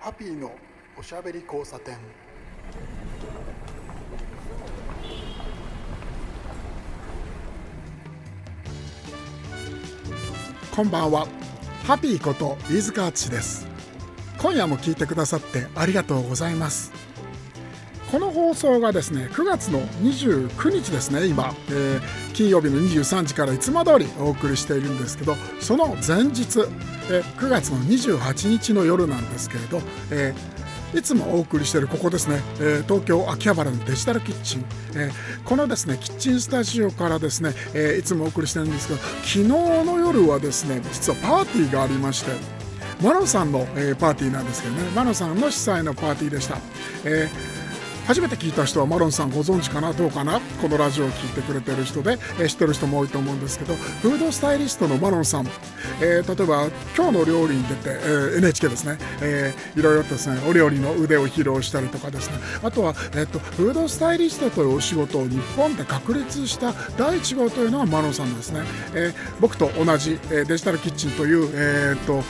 ハッピーのおしゃべり交差点。こんばんは。ハッピーこと飯塚敦です。今夜も聞いてくださってありがとうございます。この放送がですね9月の29日ですね今、えー、金曜日の23時からいつも通りお送りしているんですけどその前日、えー、9月の28日の夜なんですけれど、えー、いつもお送りしているここですね、えー、東京秋葉原のデジタルキッチン、えー、このですねキッチンスタジオからですね、え、いつもお送りしてるんですけど昨日の夜はですね実はパーティーがありましてマロさんの、え、パーティーなんですけどねマロさんの主催のパーティーでした、えー初めて聞いた人はマロンさんご存知かなどうかな？このラジオを聴いてくれてる人で、えー、知ってる人も多いと思うんですけどフードスタイリストのマロンさん、えー、例えば今日の料理に出て、えー、NHK ですね、えー、いろいろとですねお料理の腕を披露したりとかですね。あとは、えーと、フードスタイリストというお仕事を日本で確立した第一号というのがマロンさんですね、え、僕と同じ、え、デジタルキッチンという、えーと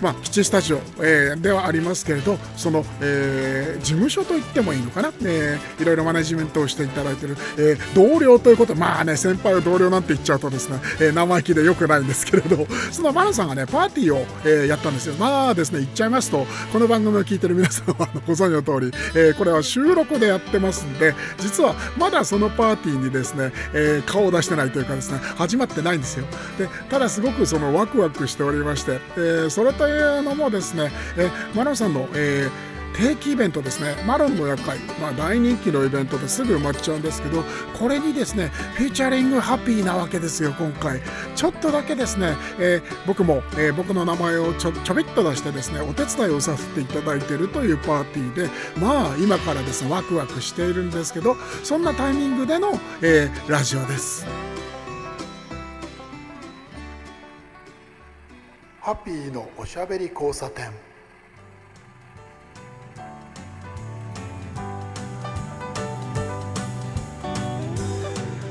まあ、基地スタジオ、えー、ではありますけれどその、えー、事務所と言ってもいいのかな、えー、いろいろマネジメントをしていただいている、えー、同僚ということまあね先輩を同僚なんて言っちゃうとですね、えー、生意気でよくないんですけれど そのマナさんがねパーティーを、えー、やったんですよ。まあですね言っちゃいますとこの番組を聞いてる皆さんはご存知の通り、えー、これは収録でやってますんで実はまだそのパーティーにですね、えー、顔を出してないというかですね始まってないんですよ。でただすごくそのワクワクしておりまして、えー、それとというのもですね、えマロンさんの、えー定期イベントですね。マロンの夜会、まあ、大人気のイベントですぐ埋まっちゃうんですけどこれにですねフィーチャリングハッピーなわけですよ今回。ちょっとだけですね、えー、僕も、えー、僕の名前をちょちょびっと出してですねお手伝いをさせていただいているというパーティーでまあ今からですねワクワクしているんですけどそんなタイミングでの、えー、ラジオです。ハッピーのおしゃべり交差点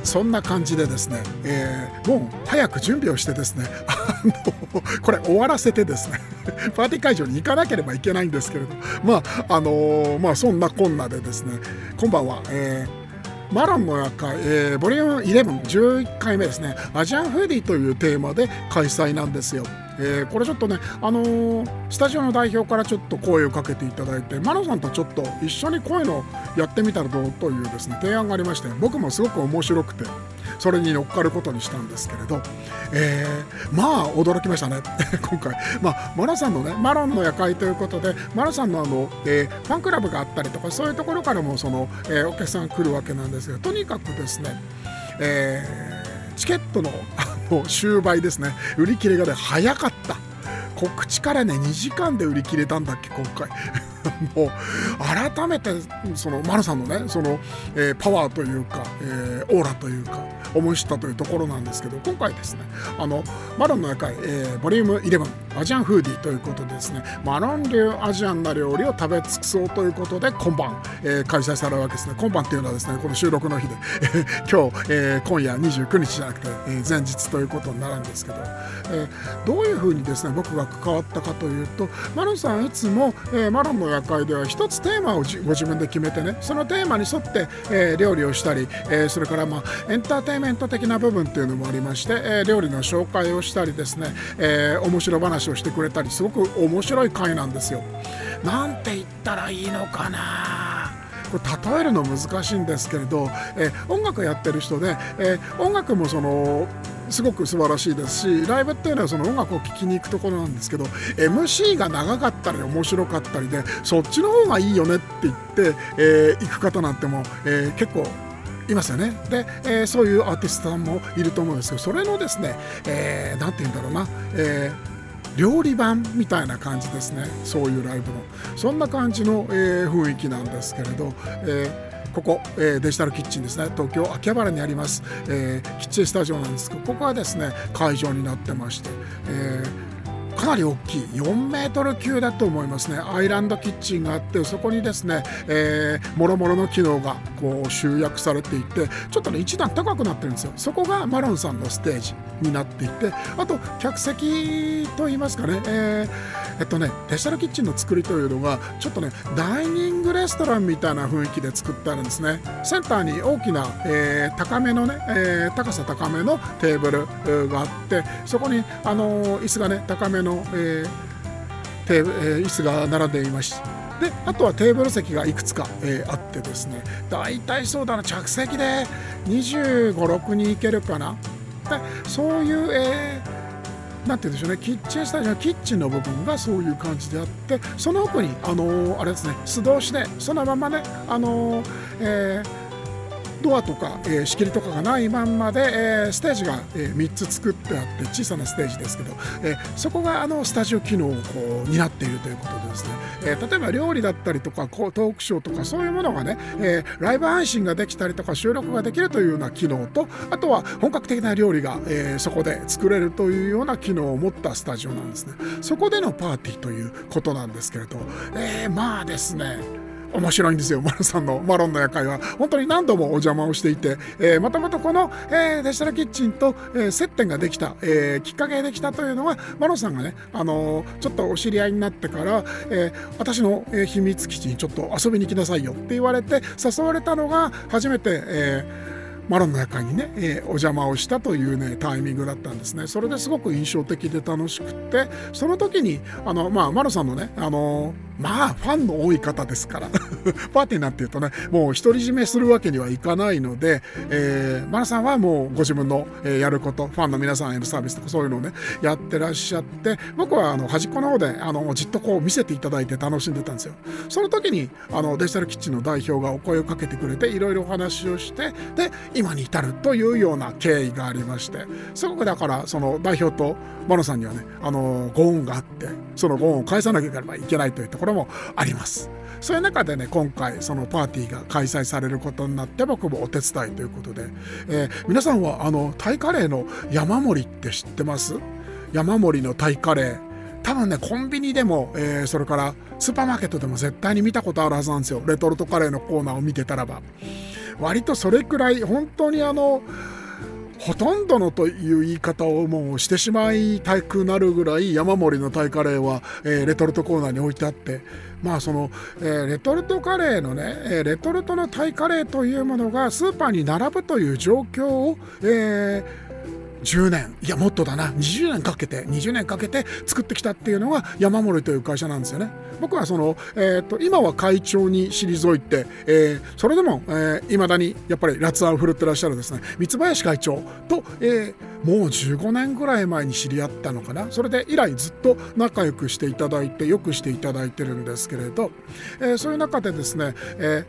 そんな感じでですね、えー、もう早く準備をしてですね あのこれ終わらせてですね パーティー会場に行かなければいけないんですけれどまああの、まあそんなこんなでですねこんばんは、えーマロンの夜会、えー、ボリューム11、11回目ですね、アジアンフーディーというテーマで開催なんですよ。えー、これちょっとね、あのー、スタジオの代表からちょっと声をかけていただいて、マロさんとちょっと一緒にこういうのやってみたらどうというですね、提案がありまして、僕もすごく面白くて、それに乗っかることにしたんですけれど、えー、まあ驚きましたね。今回、まあ、マロさんのねマロンの夜会ということでマロさんのあの、えー、ファンクラブがあったりとかそういうところからもその、えー、お客さん来るわけなんですがとにかくですね、えー、チケットのもう終売ですね。売り切れがね早かった。告知からね2時間で売り切れたんだっけ今回。もう改めてその丸さんのねその、えー、パワーというか、えー、オーラというか思い知ったというところなんですけど今回ですねあのマロンの夜会、えー、ボリューム11アジアンフーディーということでですねマロン流アジアンな料理を食べ尽くそうということで今晩、えー、開催されるわけですね。今晩っていうのはですねこの収録の日で 今日、えー、今夜29日じゃなくて、えー、前日ということになるんですけど、えー、どういうふうにですね僕が関わったかというとマロンさんいつも、えー、マロンの夜会では一つテーマをご自分で決めてねそのテーマに沿って、えー、料理をしたり、えー、それからまあエンターテインメント的な部分っていうのもありまして、えー、料理の紹介をしたりですね、えー、面白話をしてくれたりすごく面白い回なんですよ。なんて言ったらいいのかなこれ例えるの難しいんですけれど、えー、音楽やってる人で、えー、音楽もそのすごく素晴らしいですしライブっていうのはその音楽を聴きに行くところなんですけど MC が長かったり面白かったりでそっちの方がいいよねって言って、えー、行く方なんても、えー、結構いますよね。で、えー、そういうアーティストさんもいると思うんですけどそれのですね何、えー、て言うんだろうな、えー料理版みたいな感じですね。そういうライブの。そんな感じの、え、雰囲気なんですけれど、えここ、えー、デジタルキッチンですね。東京秋葉原にあります、えー、キッチンスタジオなんですけどここはですね会場になってまして、えーかなり大きい4メートル級だと思いますね。アイランドキッチンがあってそこにですね、えー、もろもろの機能がこう集約されていてちょっとね一段高くなってるんですよ。そこがマロンさんのステージになっていてあと客席といいますかね、えー、えっとねデジタルキッチンの作りというのがちょっとねダイニングレストランみたいな雰囲気で作ってあるんですね。センターに大きな、えー、高めのね、えー、高さ高めのテーブルがあってそこにあの椅子がね高めの、えーテーブ、え、椅子が並んでいましであとはテーブル席がいくつか、えー、あってですね。大体そうだな着席で2 5 6人いけるかな。でそういう、えー、なんて言うんでしょうね。キッチンスタジオキッチンの部分がそういう感じであってその奥にあのー、あれですね。素通しでそのままねあのー、えードアとか、えー、仕切りとかがないまんまで、えー、ステージが、えー、3つ作ってあって小さなステージですけど、え、そこがあのスタジオ機能をこう担っているということでですね、え、例えば料理だったりとかトークショーとかそういうものがね、え、ライブ配信ができたりとか収録ができるというような機能とあとは本格的な料理が、え、そこで作れるというような機能を持ったスタジオなんですね。そこでのパーティーということなんですけれど、えー、まあですね面白いんですよ、マロさんのマロンの夜会は。本当に何度もお邪魔をしていて、えー、もともとこの、えー、デジタルキッチンと、えー、接点ができた、え、きっかけができたというのは、マロンさんがね、あの、ちょっとお知り合いになってから、え、私の、秘密基地にちょっと遊びに来なさいよって言われて、誘われたのが初めて、えーマロの中にね、えー、お邪魔をしたというねタイミングだったんですね。それですごく印象的で楽しくてその時にあのまあマロさんのねあのまあファンの多い方ですから パーティーなんていうとねもう独り占めするわけにはいかないので、えー、マロさんはもうご自分の、えー、やることファンの皆さんへのサービスとかそういうのをねやってらっしゃって僕はあの端っこの方であのじっとこう見せていただいて楽しんでたんですよ。その時にあのデジタルキッチンの代表がお声をかけてくれていろいろお話をしてで今に至るというような経緯がありましてすごくだからその代表とマノさんにはねあのご恩があってそのご恩を返さなければいけないというところもあります。そういう中でね今回そのパーティーが開催されることになって僕もお手伝いということで、えー、皆さんはあのタイカレーの山盛りって知ってます？山盛りのタイカレー。多分ねコンビニでも、えー、それからスーパーマーケットでも絶対に見たことあるはずなんですよ。レトルトカレーのコーナーを見てたらば。割とそれくらい本当にあのほとんどのという言い方をもうしてしまいたくなるぐらい山盛りのタイカレーは、えー、レトルトコーナーに置いてあってまあその、えー、レトルトカレーのね、えー、レトルトのタイカレーというものがスーパーに並ぶという状況を、えー10年。いやもっとだな。20年かけて。20年かけて作ってきたっていうのが山森という会社なんですよね。僕はその、えーと、今は会長に退いて、えー、それでもいま、えー、だにやっぱり辣腕を振るってらっしゃるですね。三林会長と、えー、もう15年ぐらい前に知り合ったのかな。それで以来ずっと仲良くしていただいてよくしていただいてるんですけれど、え、そういう中でですね、え、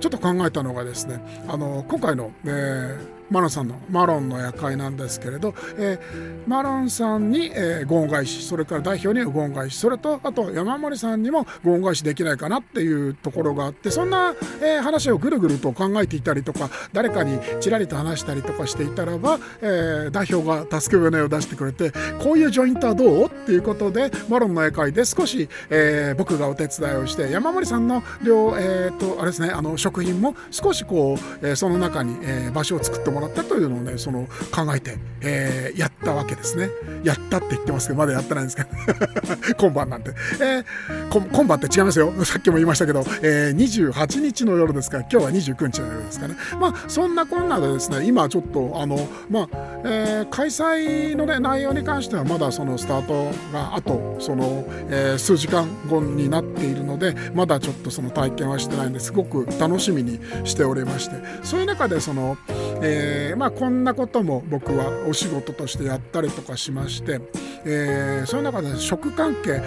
ちょっと考えたのがですねあの今回の、えーマロンさんのマロンの夜会なんですけれど、えー、マロンさんに、えー、ご恩返しそれから代表にご恩返しそれとあと山森さんにもご恩返しできないかなっていうところがあってそんな、えー、話をぐるぐると考えていたりとか誰かにちらりと話したりとかしていたらば、え、代表が助け舟を出してくれてこういうジョイントはどう？っていうことでマロンの夜会で少し、え、僕がお手伝いをして山森さんの両、えーとあれですね、あの食品も少しこう、え、その中に、え、場所を作ってももらったというのをねその考えて、えー、やったわけですね。やったって言ってますけどまだやってないんですけど。今晩なんて、えー、今晩って違いますよ。さっきも言いましたけど、えー、28日の夜ですから今日は29日の夜ですかね。まあそんなこんなでですね今ちょっとあのまあ、えー、開催のね内容に関してはまだそのスタートがあとその、えー、数時間後になっているのでまだちょっとその体験はしてないんですごく楽しみにしておりまして。そういう中でその、えー、えまあこんなことも僕はお仕事としてやったりとかしまして、えー、そういう中で食関係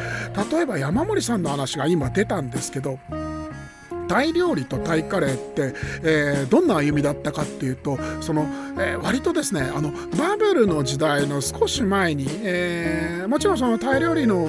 例えば山森さんの話が今出たんですけどタイ料理とタイカレーって、えー、どんな歩みだったかっていうとその、えー、割とですねあのバブルの時代の少し前に、えー、もちろんそのタイ料理の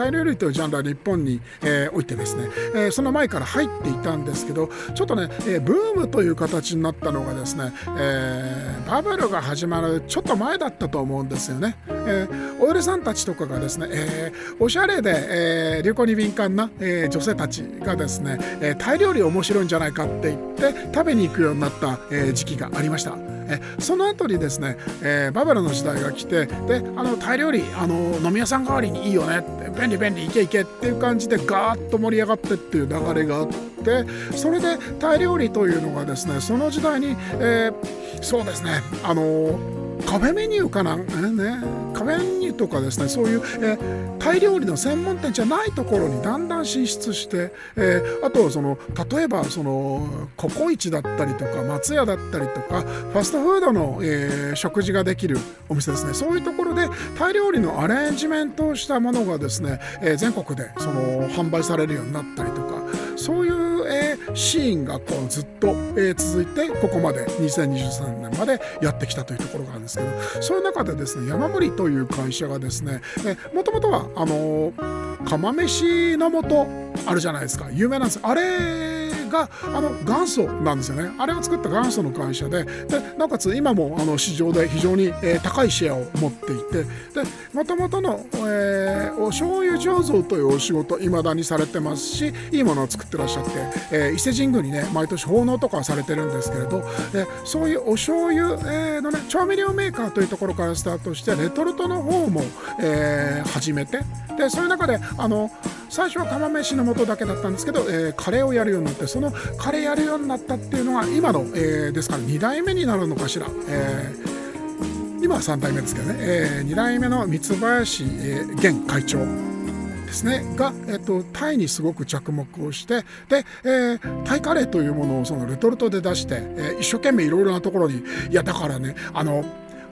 タイ料理というジャンルは日本に、えー、おいてですね、えー、その前から入っていたんですけどちょっとね、えー、ブームという形になったのがですね、えー、バブルが始まるちょっと前だったと思うんですよね、えー、オイルさんたちとかがですね、えー、おしゃれで、えー、流行に敏感な、えー、女性たちがですね、えー、タイ料理面白いんじゃないかって言って食べに行くようになった、えー、時期がありました。えその後にですね、えー、バブルの時代が来てであのタイ料理あの飲み屋さん代わりにいいよねって便利便利いけいけっていう感じでガーッと盛り上がってっていう流れがあってそれでタイ料理というのがですねその時代に、えー、そうですねあのカフェメニューかな、ね、カフェメニューとかですねそういう、えー、タイ料理の専門店じゃないところにだんだん進出して、えー、あとその例えばそのココイチだったりとか松屋だったりとかファストフードの、えー、食事ができるお店ですね。そういうところでタイ料理のアレンジメントをしたものがですね、え全国でその販売されるようになったりとかそういう、シーンがこうずっと、えー、続いてここまで2023年までやってきたというところがあるんですけどそういう中でですね山盛りという会社がですねもともとはあのー、釜飯の素あるじゃないですか。有名なんです。あれがあの元祖なんですよね。あれを作った元祖の会社ででなおかつ今もあの市場で非常に、えー、高いシェアを持っていてでもともとの、えー、お醤油醸造というお仕事いまだにされてますしいいものを作ってらっしゃって、えー、伊勢神宮にね毎年奉納とかされてるんですけれどでそういうお醤油、えー、のね調味料メーカーというところからスタートしてレトルトの方も、えー、始めてでそういう中であの最初は釜飯の素だけだったんですけど、えー、カレーをやるようになってそのカレーやるようになったっていうのが今の、えー、ですから2代目になるのかしら。えー、今は3代目ですけどね、えー、2代目の三林、えー、現会長ですねが、えっと、タイにすごく着目をしてで、えー、タイカレーというものをそのレトルトで出して、えー、一生懸命いろいろなところにいやだからねあの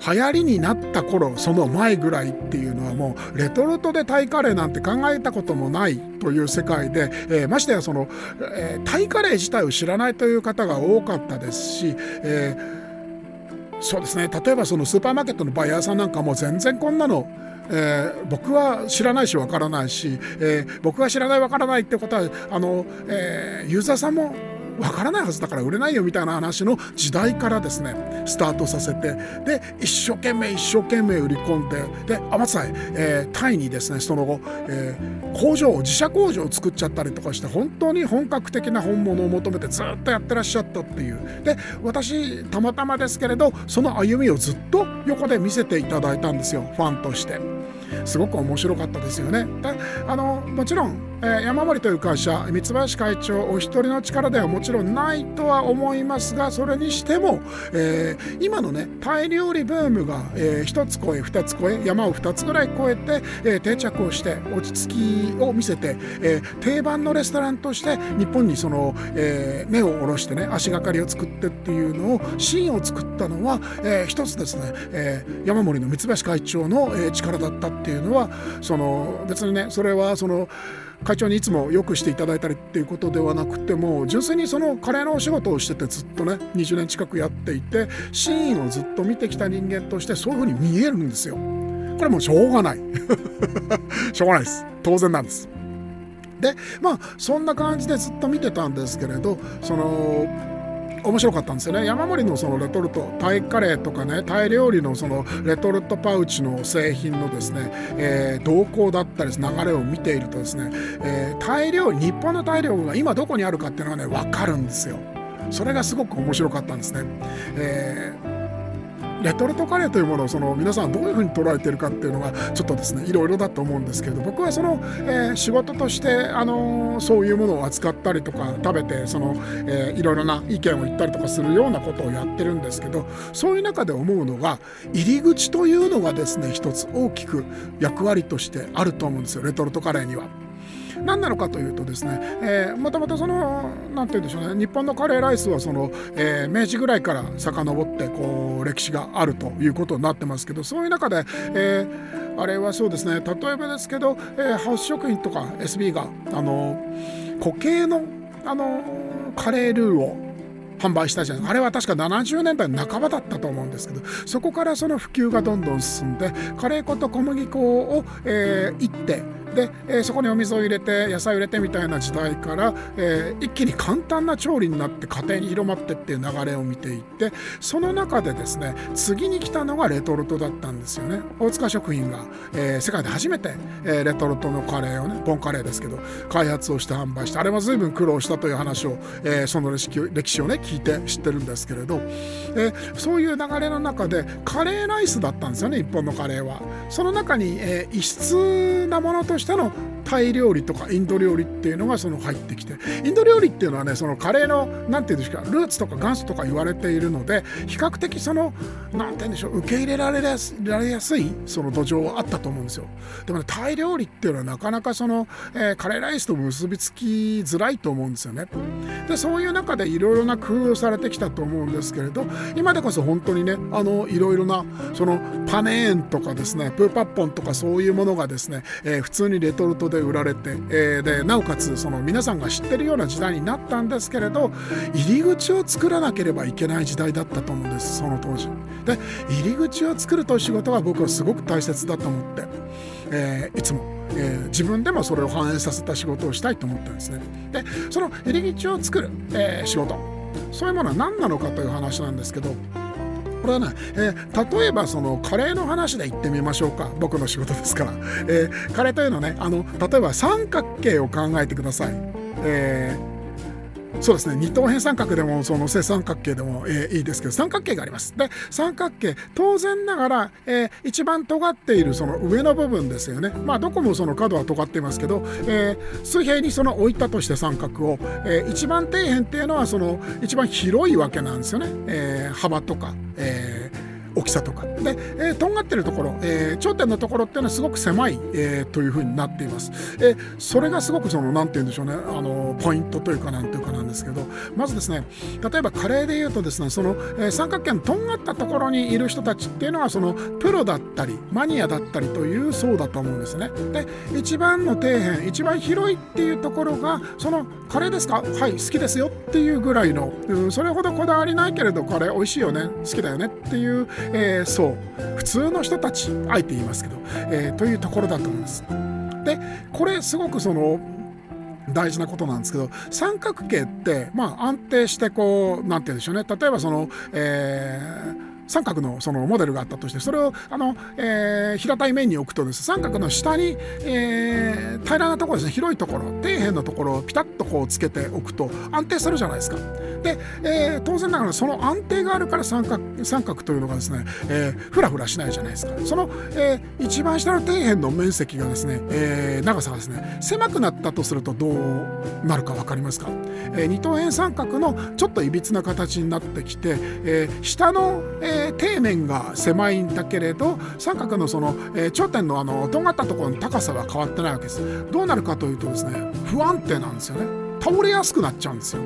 流行りになった頃その前ぐらいっていうのはもうレトルトでタイカレーなんて考えたこともないという世界で、えー、ましてやその、えー、タイカレー自体を知らないという方が多かったですし、えー、そうですね。例えばそのスーパーマーケットのバイヤーさんなんかも全然こんなのえー、僕は知らないしわからないし、えー、僕が知らないわからないってことはあの、えー、ユーザーさんもわからないはずだから売れないよみたいな話の時代からですねスタートさせてで一生懸命一生懸命売り込んでであまさえー、タイにですねその後、えー、工場自社工場を作っちゃったりとかして本当に本格的な本物を求めてずっとやってらっしゃったっていうで私たまたまですけれどその歩みをずっと横で見せていただいたんですよファンとして。すごく面白かったですよね。あのもちろん、えー、山森という会社三林会長お一人の力ではもちろんないとは思いますがそれにしても、えー、今のねタイ料理ブームが、えー、1つ超え2つ超え山を2つぐらい超えて、えー、定着をして落ち着きを見せて、え、定番のレストランとして日本にその、え、根を下ろしてね足がかりを作ってっていうのをシーンを作ったのは、えー、一つですね、え、山森の三林会長の、え、力だったっていうのはその別にねそれはその会長にいつもよくしていただいたりっていうことではなくても純粋にそのカレーのお仕事をしててずっとね20年近くやっていてシーンをずっと見てきた人間としてそういうふうに見えるんですよ。これもうしょうがない しょうがないです当然なんです。でまあそんな感じでずっと見てたんですけれどその面白かったんですよね。山盛りのそのレトルトタイカレーとかねタイ料理のそのレトルトパウチの製品のですね、えー、動向だったり流れを見ているとですね、えー、タイ料理日本のタイ料理が今どこにあるかっていうのがね分かるんですよ。それがすごく面白かったんですね、えーレトルトカレーというものをその皆さんどういうふうに捉えてるかっていうのがちょっとですねいろいろだと思うんですけど僕はその、えー、仕事として、あのー、そういうものを扱ったりとか食べてその、えー、いろいろな意見を言ったりとかするようなことをやってるんですけどそういう中で思うのが入り口というのがですね一つ大きく役割としてあると思うんですよレトルトカレーには。何なのかというとですね、えー、もともとその何て言うんでしょうね日本のカレーライスはその、えー、明治ぐらいから遡ってこう歴史があるということになってますけどそういう中で、えー、あれはそうですね例えばですけど、えー、ハウス食品とか SB があの固形のあのカレールーを販売したじゃないあれは確か70年代半ばだったと思うんですけどそこからその普及がどんどん進んでカレー粉と小麦粉を、えー、いってで、えー、そこにお水を入れて野菜を入れてみたいな時代から、えー、一気に簡単な調理になって家庭に広まってっていう流れを見ていってその中でですね次に来たのがレトルトだったんですよね大塚食品が、えー、世界で初めて、えー、レトルトのカレーをねボンカレーですけど開発をして販売してあれは随分苦労したという話を、えー、その歴史歴史をね聞いて知ってるんですけれど、えー、そういう流れの中でカレーライスだったんですよね日本のカレーは。その中に、えー、異質なものとしての。タイ料理とかインド料理っていうのがその入ってきてインド料理っていうのはねそのカレーの何て言うんですかルーツとか元祖とか言われているので比較的その何て言うんでしょう受け入れられやすいその土壌はあったと思うんですよ。でもねタイ料理っていうのはなかなかその、えー、カレーライスと結びつきづらいと思うんですよね。でそういう中でいろいろな工夫をされてきたと思うんですけれど今でこそ本当にねあのいろいろなそのパネーンとかですねプーパッポンとかそういうものがですね、えー、普通にレトルトでで売られて、えー、でなおかつその皆さんが知ってるような時代になったんですけれど入り口を作らなければいけない時代だったと思うんですその当時。で入り口を作るという仕事が僕はすごく大切だと思って、えー、いつもえー、自分でもそれを反映させた仕事をしたいと思ってるんですね。でその入り口を作る、えー、仕事そういうものは何なのかという話なんですけどれはね、えー、例えばそのカレーの話で言ってみましょうか。僕の仕事ですから、えー、カレーというのはねあの例えば三角形を考えてください、えーそうですね。二等辺三角でもその正三角形でも、えー、いいですけど三角形があります。で三角形当然ながら、えー、一番尖っているその上の部分ですよね。まあどこもその角は尖っていますけど、えー、水平にその置いたとして三角を、えー、一番底辺っていうのはその一番広いわけなんですよね、えー、幅とか、えー大きさとかで、えー、とんがってるところ、えー、頂点のところっていうのはすごく狭い、えー、というふうになっています、えー、それがすごくその何て言うんでしょうね。あのポイントというかなんていうかなんですけど。まずですね例えばカレーで言うとですねその、えー、三角形のとんがったところにいる人たちっていうのはそのプロだったりマニアだったりという層だと思うんですね。で一番の底辺一番広いっていうところがそのカレーですか？はい好きですよっていうぐらいの、うん、それほどこだわりないけれどカレー美味しいよね好きだよねっていう、えー、そう普通の人たちあえて言いますけど、えー、というところだと思います。でこれすごくその大事なことなんですけど三角形ってまあ安定してこう何て言うんでしょうね例えばその、えー三角のそのモデルがあったとしてそれをあの、えー、平たい面に置くとです三角の下に、えー、平らなところですね広いところ底辺のところをピタッとこうつけておくと安定するじゃないですか。で、えー、当然ながらその安定があるから三角三角というのがですね、えー、ふらふらしないじゃないですか。その、えー、一番下の底辺の面積がですね、えー、長さがですね狭くなったとするとどうなるか分かりますか、えー、二等辺三角のちょっといびつな形になってきて、えー、下の、えーえー、底面が狭いんだけれど三角のその、えー、頂点のあのとんがったところの高さは変わってないわけです。どうなるかというとですね不安定なんですよね。倒れやすくなっちゃうんですよ。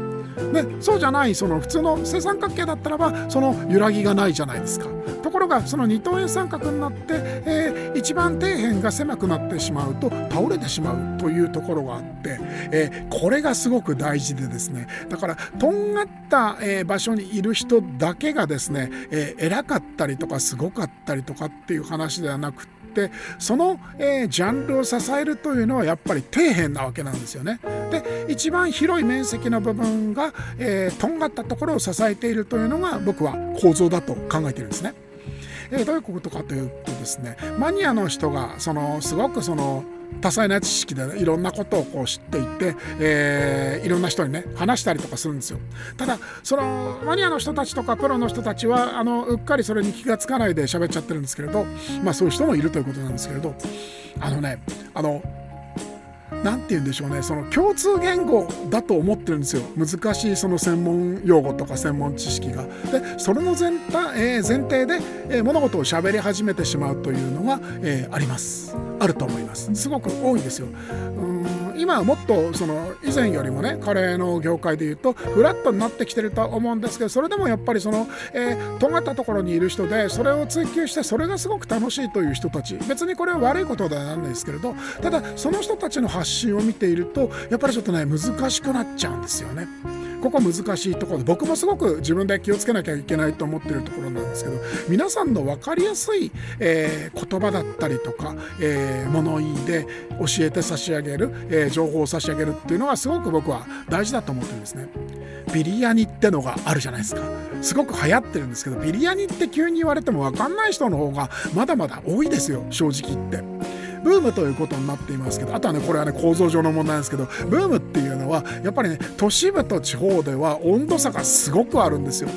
でそうじゃないその普通の正三角形だったらばその揺らぎがないじゃないですか。ところがその二等辺三角になって、えー、一番底辺が狭くなってしまうと倒れてしまうというところがあって、えー、これがすごく大事でですね。だからとんがった、えー、場所にいる人だけがですね、え偉かったりとかすごかったりとかっていう話ではなくてってその、えー、ジャンルを支えるというのはやっぱり底辺なわけなんですよね。で一番広い面積の部分が、えー、とんがったところを支えているというのが僕は構造だと考えてるんですね。えー、どういうことかというとですねマニアの人がそのすごくその多彩な知識で、ね、いろんなことをこう知っていて、えー、いろんな人にね話したりとかするんですよ。ただそのマニアの人たちとかプロの人たちはあのうっかりそれに気が付かないで喋っちゃってるんですけれどまあそういう人もいるということなんですけれどあのねあの何て言うんでしょうねその共通言語だと思ってるんですよ難しいその専門用語とか専門知識が。でそれの前,、えー、前提で、えー、物事を喋り始めてしまうというのが、えー、ありますあると思いますすごく多いですよ。うん今はもっとその以前よりもねカレーの業界でいうとフラットになってきてると思うんですけどそれでもやっぱりその、えー、尖ったところにいる人でそれを追求してそれがすごく楽しいという人たち別にこれは悪いことではないんですけれどただその人たちの発信を見ているとやっぱりちょっとね難しくなっちゃうんですよね。ここ難しいところで僕もすごく自分で気をつけなきゃいけないと思ってるところなんですけど皆さんの分かりやすい、えー、言葉だったりとか、えー、物言いで教えて差し上げる、えー、情報を差し上げるっていうのはすごく僕は大事だと思ってるんですね。ビリヤニってのがあるじゃないですか。すごく流行ってるんですけどビリヤニって急に言われても分かんない人の方がまだまだ多いですよ正直言って。ブームということになっていますけどあとはねこれはね構造上の問題なんですけどブームってはやっぱりね都市部と地方では温度差がすごくあるんですよ。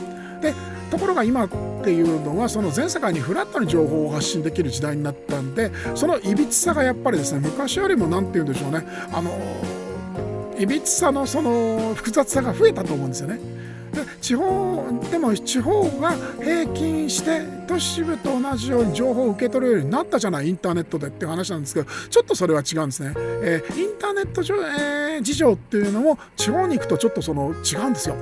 でところが今っていうのはその全世界にフラットに情報を発信できる時代になったんでそのいびつさがやっぱりですね昔よりも何て言うんでしょうねあのいびつさのその複雑さが増えたと思うんですよね。で地方でも地方が平均して都市部と同じように情報を受け取るようになったじゃないインターネットでっていう話なんですけどちょっとそれは違うんですね、えー、インターネット上、えー、事情っていうのも地方に行くとちょっとその違うんですよ。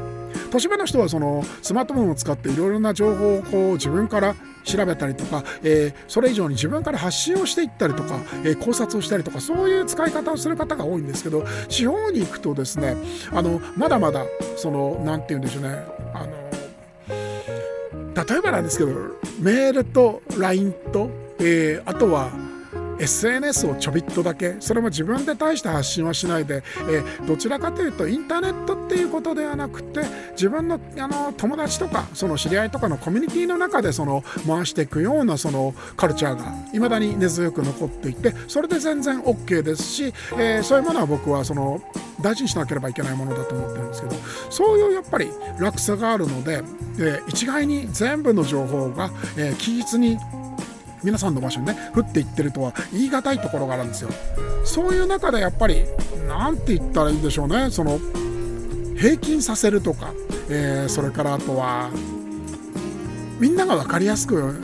都市部の人はそのスマートフォンを使っていろいろな情報をこう自分から調べたりとか、えー、それ以上に自分から発信をしていったりとか、えー、考察をしたりとかそういう使い方をする方が多いんですけど地方に行くとですねあのまだまだその何て言うんでしょうねあの例えばなんですけどメールと LINE と、えー、あとは SNS をちょびっとだけそれも自分で大した発信はしないで、えー、どちらかというとインターネットっていうことではなくて自分のあの友達とかその知り合いとかのコミュニティの中でその回していくようなそのカルチャーがいまだに根強く残っていてそれで全然 OK ですし、えー、そういうものは僕はその大事にしなければいけないものだと思ってるんですけどそういうやっぱり落差があるので、えー、一概に全部の情報が、えー、期日に皆さんの場所にね降っていってるとは言い難いところがあるんですよ。そういう中でやっぱり何て言ったらいいんでしょうね。その平均させるとか、えー、それからあとはみんなが分かりやすく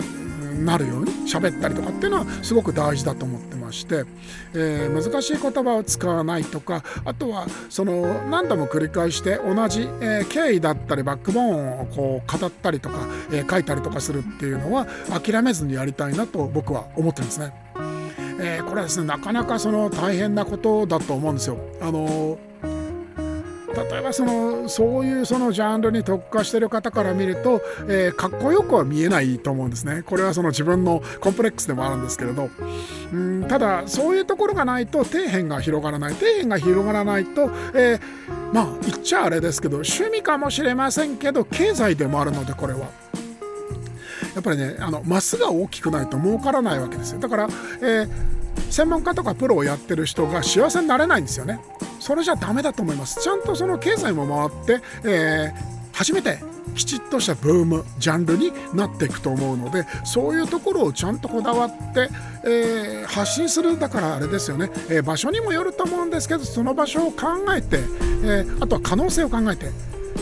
なるように喋ったりとかっていうのはすごく大事だと思ってまして、えー、難しい言葉を使わないとかあとはその何度も繰り返して同じ、えー、経緯だったりバックボーンをこう語ったりとか、えー、書いたりとかするっていうのは諦めずにやりたいなと僕は思ってるんですね。え、これはですねなかなかその大変なことだと思うんですよ。あの例えばそのそういうそのジャンルに特化してる方から見ると、えー、かっこよくは見えないと思うんですね。これはその自分のコンプレックスでもあるんですけれど。うんただそういうところがないと底辺が広がらない。底辺が広がらないと、えー、まあ言っちゃあれですけど趣味かもしれませんけど経済でもあるのでこれは。やっぱりねあのマスが大きくないと儲からないわけですよ。だから、えー、専門家とかプロをやってる人が幸せになれないんですよね。それじゃダメだと思います。ちゃんとその経済も回って、えー、初めてきちっとしたブームジャンルになっていくと思うのでそういうところをちゃんとこだわって、えー、発信するだからあれですよね、えー、場所にもよると思うんですけどその場所を考えて、えー、あとは可能性を考えて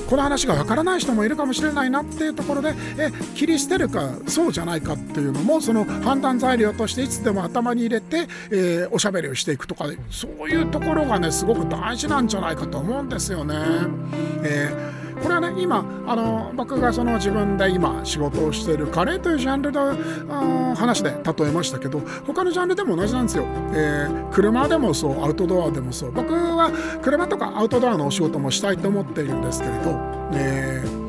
この話がわからない人もいるかもしれないなっていうところでえ切り捨てるかそうじゃないかっていうのもその判断材料としていつでも頭に入れて、えー、おしゃべりをしていくとかそういうところがねすごく大事なんじゃないかと思うんですよね。えーこれはね今あの僕がその自分で今仕事をしているカレーというジャンルの話で例えましたけど他のジャンルでも同じなんですよ、えー、車でもそうアウトドアでもそう僕は車とかアウトドアのお仕事もしたいと思っているんですけれど、えー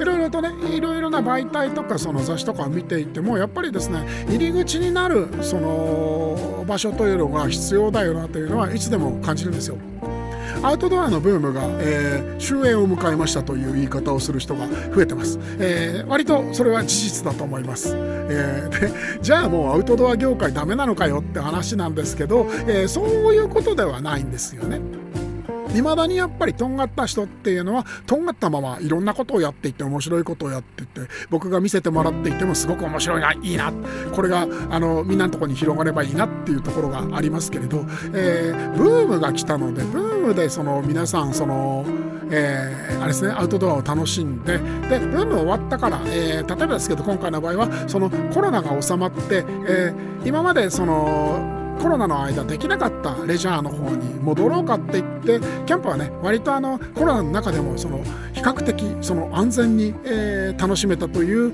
いろいろとねいろいろな媒体とかその雑誌とかを見ていてもやっぱりですね入り口になるその場所というのが必要だよなというのはいつでも感じるんですよ。アウトドアのブームが、えー、終焉を迎えましたという言い方をする人が増えてます、えー、割とそれは事実だと思います、えー、でじゃあもうアウトドア業界ダメなのかよって話なんですけど、えそういうことではないんですよね。いまだにやっぱりとんがった人っていうのはとんがったままいろんなことをやっていって面白いことをやっていて僕が見せてもらっていてもすごく面白いないいなこれがあのみんなのとこに広がればいいなっていうところがありますけれど、えー、ブームが来たのでブームでその皆さんその、えー、あれですねアウトドアを楽しんででブーム終わったから、えー、例えばですけど今回の場合はそのコロナが収まって、えー、今までそのコロナの間できなかったレジャーの方に戻ろうかって言ってキャンプはね割とあのコロナの中でもその比較的その安全に、えー、楽しめたという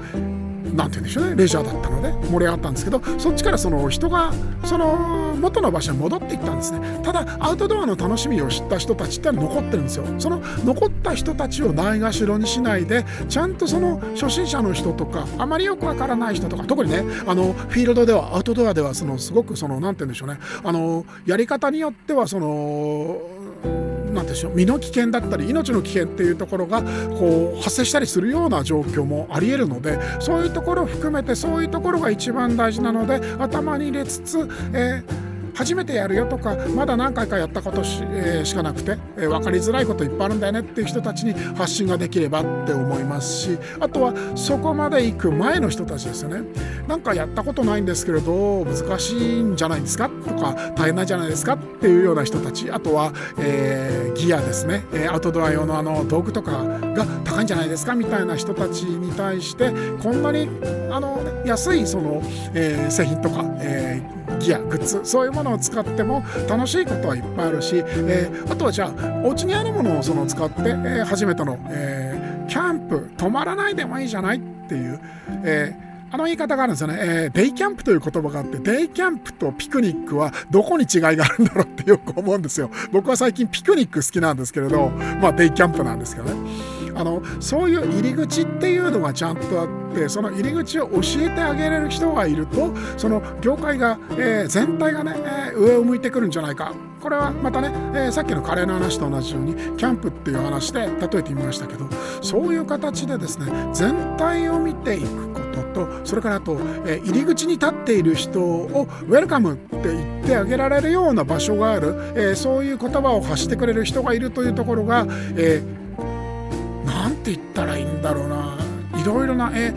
何て言うんでしょうね。レジャーだったので盛り上がったんですけどそっちからその人がその元の場所に戻っていったんですね。ただアウトドアの楽しみを知った人たちってのは残ってるんですよ。その残った人たちをないがしろにしないでちゃんとその初心者の人とかあまりよくわからない人とか特にねあのフィールドではアウトドアではそのすごくその何て言うんでしょうね。あのやり方によってはそのなんでしょう。身の危険だったり命の危険っていうところがこう発生したりするような状況もありえるのでそういうところを含めてそういうところが一番大事なので頭に入れつつ、えー初めてやるよとかまだ何回かやったことし,、えー、しかなくて、えー、分かりづらいこといっぱいあるんだよねっていう人たちに発信ができればって思いますしあとはそこまで行く前の人たちですよね。なんかやったことないんですけれど難しいんじゃないですか？とか大変なんじゃないですか？っていうような人たち。あとは、えー、ギアですね。アウトドア用のあの道具とかが高いんじゃないですか？みたいな人たちに対してこんなにあの安いその、えー、製品とか、えー、ギアグッズそういうものを使っても楽しいことはいっぱいあるし、えー、あとはじゃあお家にあるものをその使って、えー、初めての、えー、キャンプ泊まらないでもいいじゃないっていう、えーあの言い方があるんですよね、えー、デイキャンプという言葉があって、デイキャンプとピクニックはどこに違いがあるんだろうってよく思うんですよ。僕は最近ピクニック好きなんですけれど、まあデイキャンプなんですけどね。あのそういう入り口っていうのがちゃんとあってその入り口を教えてあげれる人がいるとその業界が、えー、全体がね、えー、上を向いてくるんじゃないか。これはまたね、えー、さっきのカレーの話と同じようにキャンプっていう話で例えてみましたけどそういう形でですね全体を見ていくこととそれからあと、え入り口に立っている人をウェルカムって言ってあげられるような場所がある、えそういう言葉を発してくれる人がいるというところが、えーて言ったらいいんだろうないろいろなえ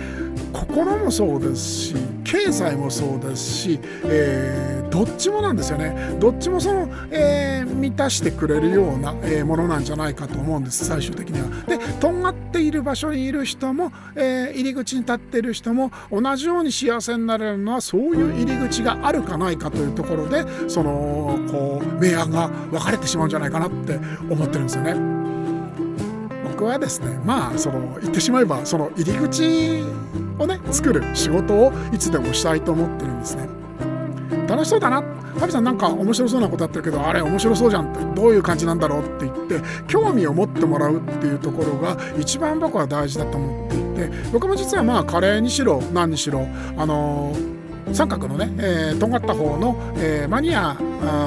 心もそうですし経済もそうですし、えー、どっちもなんですよねどっちもその、えー、満たしてくれるような、え、ものなんじゃないかと思うんです最終的には。でとんがっている場所にいる人も、え入り口に立っている人も同じように幸せになれるのはそういう入り口があるかないかというところでそのこう明暗が分かれてしまうんじゃないかなって思ってるんですよね。僕はですねまあその言ってしまえばその入り口をね作る仕事をいつでもしたいと思ってるんですね。楽しそうだな。ハビさんなんか面白そうなことやってるけどあれ面白そうじゃんってどういう感じなんだろうって言って興味を持ってもらうっていうところが一番僕は大事だと思っていて僕も実はまあカレーにしろ何にしろあのー三角のね、えー、とがった方の、えー、マニア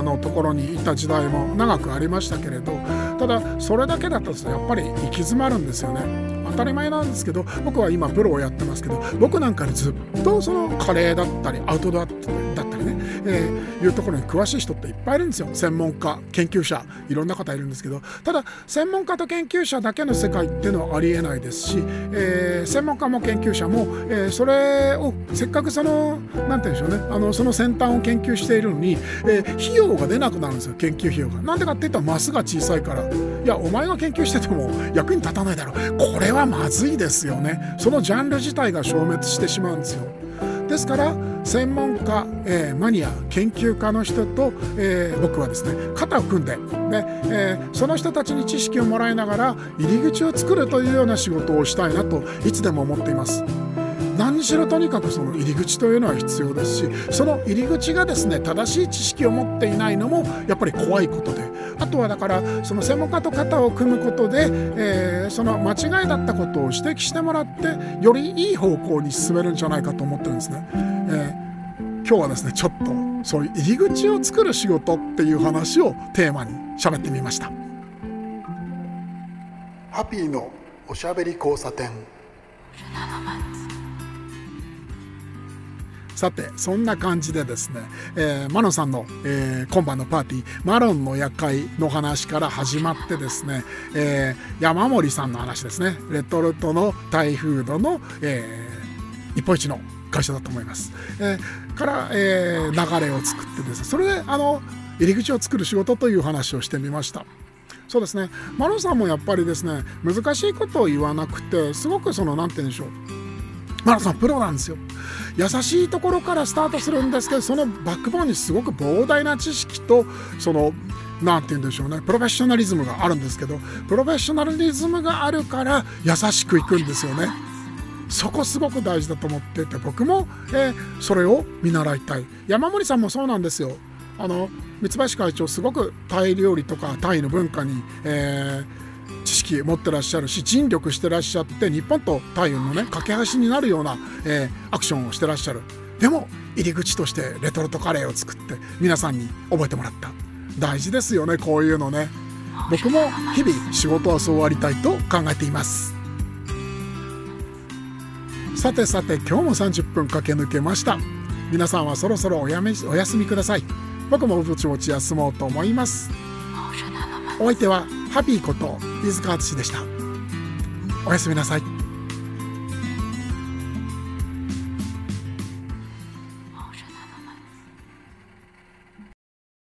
のところにいた時代も長くありましたけれどただそれだけだとやっぱり行き詰まるんですよね。当たり前なんですけど僕は今プロをやってますけど僕なんかにずっとそのカレーだったりアウトドアったりね、えー、いうところに詳しい人っていっぱいいるんですよ。専門家研究者いろんな方いるんですけど。ただ専門家と研究者だけの世界っていうのはありえないですし、えー、専門家も研究者も、えー、それをせっかくその何て言うんでしょうね。あのその先端を研究しているのに、え、費用が出なくなるんですよ。研究費用が。なんでかって言ったらマスが小さいから。いやお前が研究してても役に立たないだろ。うこれはまずいですよね。そのジャンル自体が消滅してしまうんですよ。ですから専門家、えー、マニア研究家の人と、えー、僕はですね肩を組んでで、えー、その人たちに知識をもらいながら入り口を作るというような仕事をしたいなといつでも思っています。何にしろとにかくその入り口というのは必要ですしその入り口がですね正しい知識を持っていないのもやっぱり怖いことであとはだからその専門家と肩を組むことで、えー、その間違いだったことを指摘してもらってよりいい方向に進めるんじゃないかと思ってるんですね。えー、今日はですねちょっとそういう入り口を作る仕事っていう話をテーマに喋ってみました。ハッピーのおしゃべり交差点。さてそんな感じでですね、えー、マノさんの、えー、今晩のパーティーマロンの夜会の話から始まってですね、えー、山森さんの話ですねレトルトのタイフードの、えー、日本一の会社だと思います、えー、から、えー、流れを作ってですねそれであの入り口を作る仕事という話をしてみました。そうですね。マロンさんもやっぱりですね難しいことを言わなくてすごくその何て言うんでしょう。マラさんプロなんですよ。優しいところからスタートするんですけどそのバックボーンにすごく膨大な知識とその何て言うんでしょうねプロフェッショナリズムがあるんですけどプロフェッショナリズムがあるから優しくいくんですよね。そこすごく大事だと思ってて僕も、えー、それを見習いたい。山森さんもそうなんですよ。あの三橋会長すごくタイ料理とかタイの文化に、えー、知識持ってらっしゃるし尽力してらっしゃって日本とタイのね架け橋になるような、えー、アクションをしてらっしゃる。でも入り口としてレトルトカレーを作って皆さんに覚えてもらった。大事ですよねこういうのね。僕も日々仕事はそうありたいと考えています。さてさて今日も30分駆け抜けました。皆さんはそろそろおやめお休みください。僕もぼちぼち休もうと思います。お相手はハピーこと飯塚敦でした。おやすみなさい。